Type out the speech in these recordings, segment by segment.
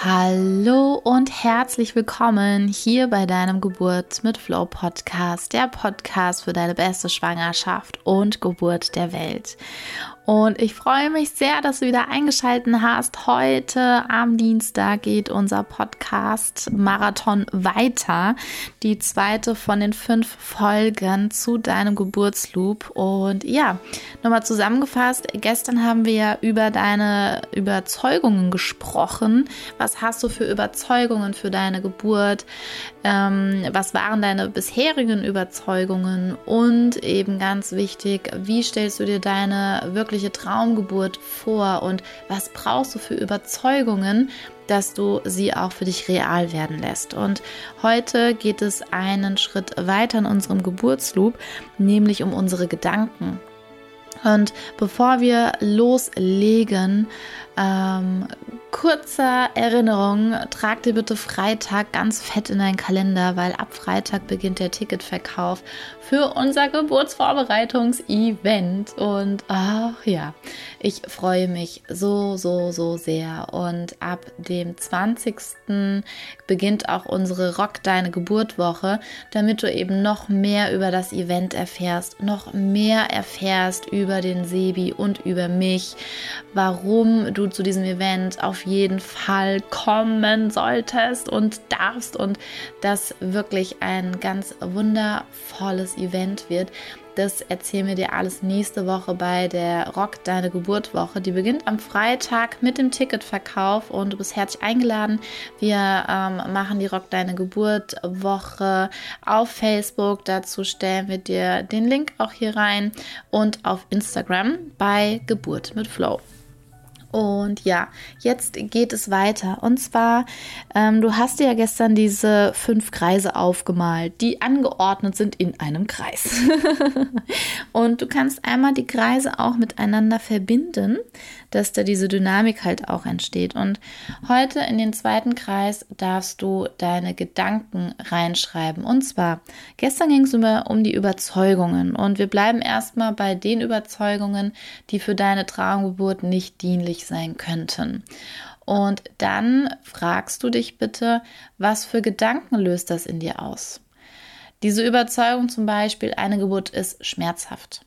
Hallo und herzlich willkommen hier bei deinem Geburt mit Flow Podcast, der Podcast für deine beste Schwangerschaft und Geburt der Welt. Und ich freue mich sehr, dass du wieder eingeschaltet hast. Heute am Dienstag geht unser Podcast Marathon weiter. Die zweite von den fünf Folgen zu deinem Geburtsloop. Und ja, nochmal zusammengefasst. Gestern haben wir über deine Überzeugungen gesprochen. Was hast du für Überzeugungen für deine Geburt? Ähm, was waren deine bisherigen Überzeugungen? Und eben ganz wichtig, wie stellst du dir deine wirklich wirkliche Traumgeburt vor und was brauchst du für Überzeugungen, dass du sie auch für dich real werden lässt. Und heute geht es einen Schritt weiter in unserem Geburtsloop, nämlich um unsere Gedanken. Und bevor wir loslegen, ähm, kurzer Erinnerung, trag dir bitte Freitag ganz fett in deinen Kalender, weil ab Freitag beginnt der Ticketverkauf für unser Geburtsvorbereitungsevent. Und ach ja, ich freue mich so, so, so sehr. Und ab dem 20. beginnt auch unsere Rock Deine Geburtwoche, damit du eben noch mehr über das Event erfährst, noch mehr erfährst über den Sebi und über mich, warum du zu diesem Event auf jeden Fall kommen solltest und darfst und das wirklich ein ganz wundervolles Event wird. Das erzählen wir dir alles nächste Woche bei der Rock Deine Geburt Woche. Die beginnt am Freitag mit dem Ticketverkauf und du bist herzlich eingeladen. Wir ähm, machen die Rock Deine Geburt Woche auf Facebook. Dazu stellen wir dir den Link auch hier rein und auf Instagram bei Geburt mit Flow. Und ja, jetzt geht es weiter. Und zwar, ähm, du hast ja gestern diese fünf Kreise aufgemalt, die angeordnet sind in einem Kreis. und du kannst einmal die Kreise auch miteinander verbinden, dass da diese Dynamik halt auch entsteht. Und heute in den zweiten Kreis darfst du deine Gedanken reinschreiben. Und zwar, gestern ging es um die Überzeugungen. Und wir bleiben erstmal bei den Überzeugungen, die für deine Traumgeburt nicht dienlich nützlich sein könnten. Und dann fragst du dich bitte, was für Gedanken löst das in dir aus? Diese Überzeugung zum Beispiel, eine Geburt ist schmerzhaft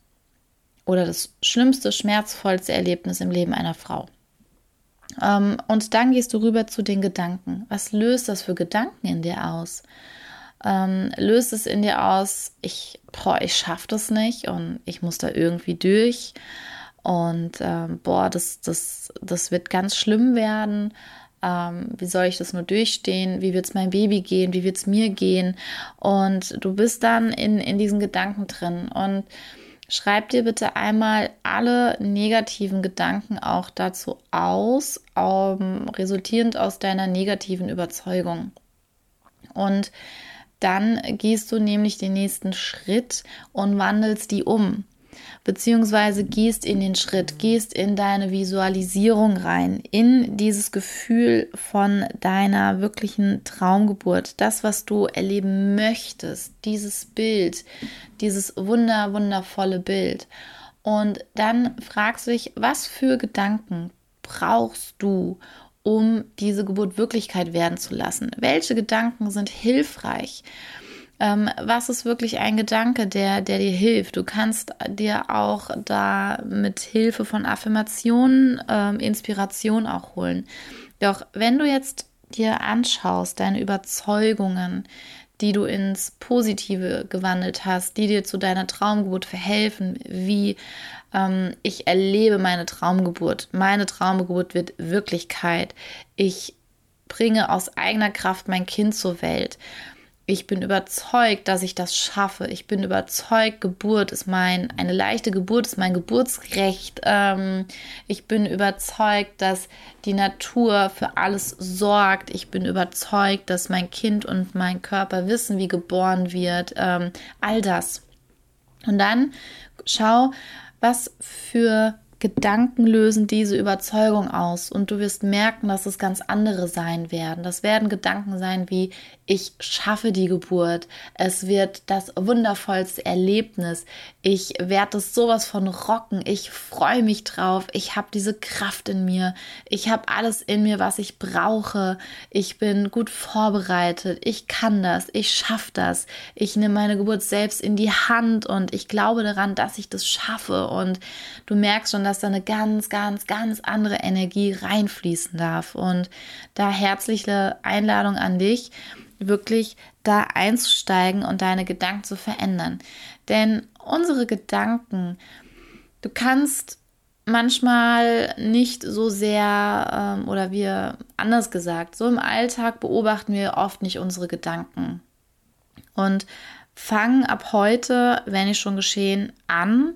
oder das schlimmste, schmerzvollste Erlebnis im Leben einer Frau. Ähm, und dann gehst du rüber zu den Gedanken. Was löst das für Gedanken in dir aus? Ähm, löst es in dir aus, ich, ich schaffe das nicht und ich muss da irgendwie durch? Und ähm, boah, das, das, das wird ganz schlimm werden. Ähm, wie soll ich das nur durchstehen? Wie wird es meinem Baby gehen? Wie wird es mir gehen? Und du bist dann in, in diesen Gedanken drin. Und schreib dir bitte einmal alle negativen Gedanken auch dazu aus, um, resultierend aus deiner negativen Überzeugung. Und dann gehst du nämlich den nächsten Schritt und wandelst die um beziehungsweise gehst in den Schritt, gehst in deine Visualisierung rein, in dieses Gefühl von deiner wirklichen Traumgeburt, das, was du erleben möchtest, dieses Bild, dieses wunder, wundervolle Bild. Und dann fragst du dich, was für Gedanken brauchst du, um diese Geburt Wirklichkeit werden zu lassen? Welche Gedanken sind hilfreich? Ähm, was ist wirklich ein Gedanke, der, der dir hilft. Du kannst dir auch da mit Hilfe von Affirmationen ähm, Inspiration auch holen. Doch wenn du jetzt dir anschaust, deine Überzeugungen, die du ins Positive gewandelt hast, die dir zu deiner Traumgeburt verhelfen, wie ähm, ich erlebe meine Traumgeburt. Meine Traumgeburt wird Wirklichkeit. Ich bringe aus eigener Kraft mein Kind zur Welt. Ich bin überzeugt, dass ich das schaffe. Ich bin überzeugt, Geburt ist mein, eine leichte Geburt ist mein Geburtsrecht. Ähm, ich bin überzeugt, dass die Natur für alles sorgt. Ich bin überzeugt, dass mein Kind und mein Körper wissen, wie geboren wird. Ähm, all das. Und dann schau, was für Gedanken lösen diese Überzeugung aus und du wirst merken, dass es ganz andere sein werden. Das werden Gedanken sein wie ich schaffe die Geburt, es wird das wundervollste Erlebnis, ich werde es sowas von rocken, ich freue mich drauf, ich habe diese Kraft in mir, ich habe alles in mir, was ich brauche, ich bin gut vorbereitet, ich kann das, ich schaffe das, ich nehme meine Geburt selbst in die Hand und ich glaube daran, dass ich das schaffe. Und du merkst schon, dass da eine ganz, ganz, ganz andere Energie reinfließen darf und da herzliche Einladung an dich, wirklich da einzusteigen und deine Gedanken zu verändern. Denn unsere Gedanken, du kannst manchmal nicht so sehr ähm, oder wir anders gesagt, so im Alltag beobachten wir oft nicht unsere Gedanken. Und fang ab heute, wenn nicht schon geschehen, an,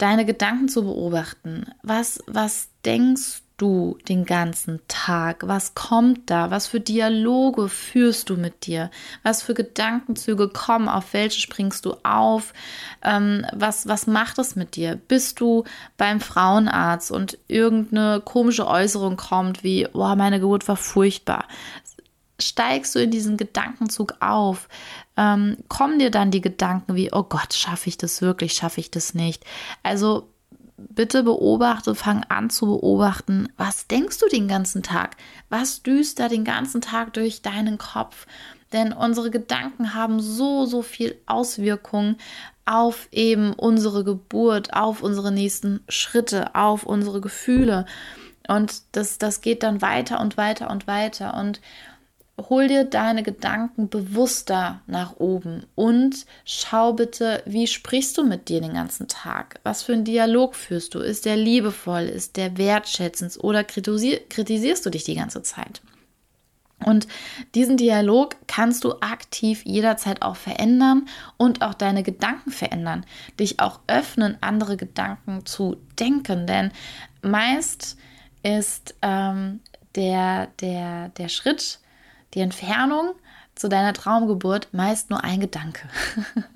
deine Gedanken zu beobachten. Was, was denkst du den ganzen Tag? Was kommt da? Was für Dialoge führst du mit dir? Was für Gedankenzüge kommen? Auf welche springst du auf? Ähm, was, was macht es mit dir? Bist du beim Frauenarzt und irgendeine komische Äußerung kommt wie, boah, meine Geburt war furchtbar? Steigst du in diesen Gedankenzug auf? Ähm, kommen dir dann die Gedanken wie, oh Gott, schaffe ich das wirklich, schaffe ich das nicht? Also bitte beobachte, fang an zu beobachten, was denkst du den ganzen Tag? Was düst da den ganzen Tag durch deinen Kopf? Denn unsere Gedanken haben so, so viel Auswirkungen auf eben unsere Geburt, auf unsere nächsten Schritte, auf unsere Gefühle. Und das, das geht dann weiter und weiter und weiter. Und hol dir deine Gedanken bewusster nach oben und schau bitte, wie sprichst du mit dir den ganzen Tag? Was für einen Dialog führst du? Ist der liebevoll? Ist der wertschätzend? Oder kritisierst du dich die ganze Zeit? Und diesen Dialog kannst du aktiv jederzeit auch verändern und auch deine Gedanken verändern. Dich auch öffnen, andere Gedanken zu denken. Denn meist ist ähm, der, der, der Schritt, die Entfernung zu deiner Traumgeburt meist nur ein Gedanke.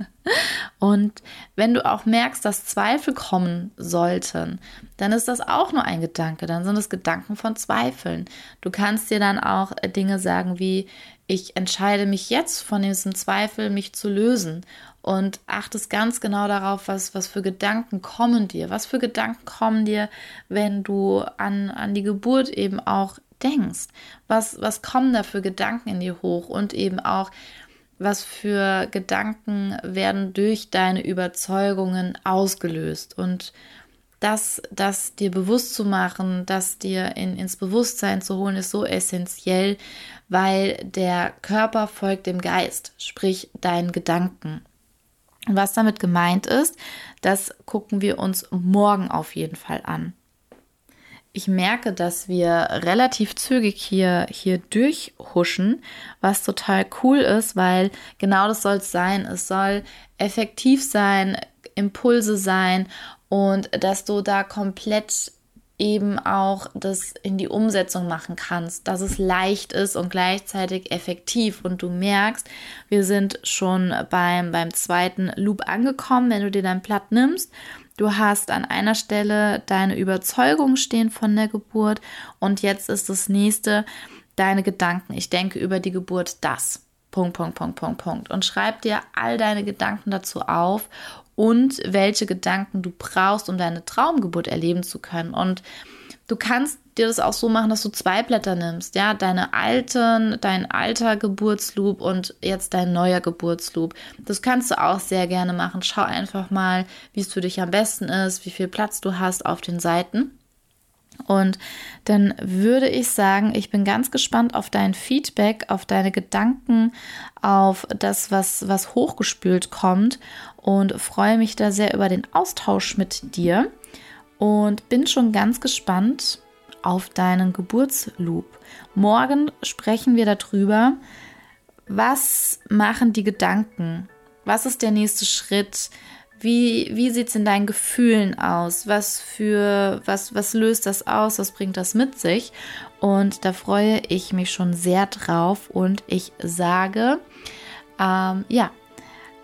und wenn du auch merkst, dass Zweifel kommen sollten, dann ist das auch nur ein Gedanke. Dann sind es Gedanken von Zweifeln. Du kannst dir dann auch Dinge sagen wie, ich entscheide mich jetzt von diesem Zweifel, mich zu lösen. Und achtest ganz genau darauf, was, was für Gedanken kommen dir. Was für Gedanken kommen dir, wenn du an, an die Geburt eben auch denkst. Was, was kommen da für Gedanken in dir hoch und eben auch, was für Gedanken werden durch deine Überzeugungen ausgelöst und das, das dir bewusst zu machen, das dir in, ins Bewusstsein zu holen, ist so essentiell, weil der Körper folgt dem Geist, sprich deinen Gedanken. Was damit gemeint ist, das gucken wir uns morgen auf jeden Fall an ich merke, dass wir relativ zügig hier, hier durchhuschen, was total cool ist, weil genau das soll es sein. Es soll effektiv sein, Impulse sein und dass du da komplett eben auch das in die Umsetzung machen kannst, dass es leicht ist und gleichzeitig effektiv und du merkst, wir sind schon beim, beim zweiten Loop angekommen, wenn du dir dein Blatt nimmst Du hast an einer Stelle deine Überzeugung stehen von der Geburt und jetzt ist das nächste deine Gedanken. Ich denke über die Geburt das. Punkt, Punkt, Punkt, Punkt, Punkt. Und schreib dir all deine Gedanken dazu auf und welche Gedanken du brauchst, um deine Traumgeburt erleben zu können. Und du kannst dir das auch so machen, dass du zwei Blätter nimmst, ja, deine alten, dein alter Geburtsloop und jetzt dein neuer Geburtsloop. Das kannst du auch sehr gerne machen. Schau einfach mal, wie es für dich am besten ist, wie viel Platz du hast auf den Seiten. Und dann würde ich sagen, ich bin ganz gespannt auf dein Feedback, auf deine Gedanken, auf das, was, was hochgespült kommt und freue mich da sehr über den Austausch mit dir und bin schon ganz gespannt, auf deinen Geburtsloop. Morgen sprechen wir darüber, was machen die Gedanken? Was ist der nächste Schritt? Wie, wie sieht es in deinen Gefühlen aus? Was für, was, was löst das aus? Was bringt das mit sich? Und da freue ich mich schon sehr drauf und ich sage, ähm, ja,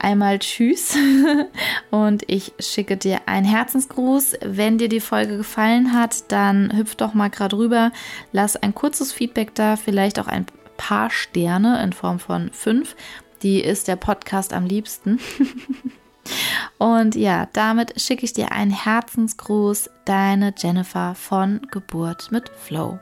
einmal Tschüss und ich schicke dir einen Herzensgruß. Wenn dir die Folge gefallen hat, dann hüpf doch mal gerade rüber, lass ein kurzes Feedback da, vielleicht auch ein paar Sterne in Form von fünf. Die ist der Podcast am liebsten. Und ja, damit schicke ich dir einen Herzensgruß, deine Jennifer von Geburt mit Flow.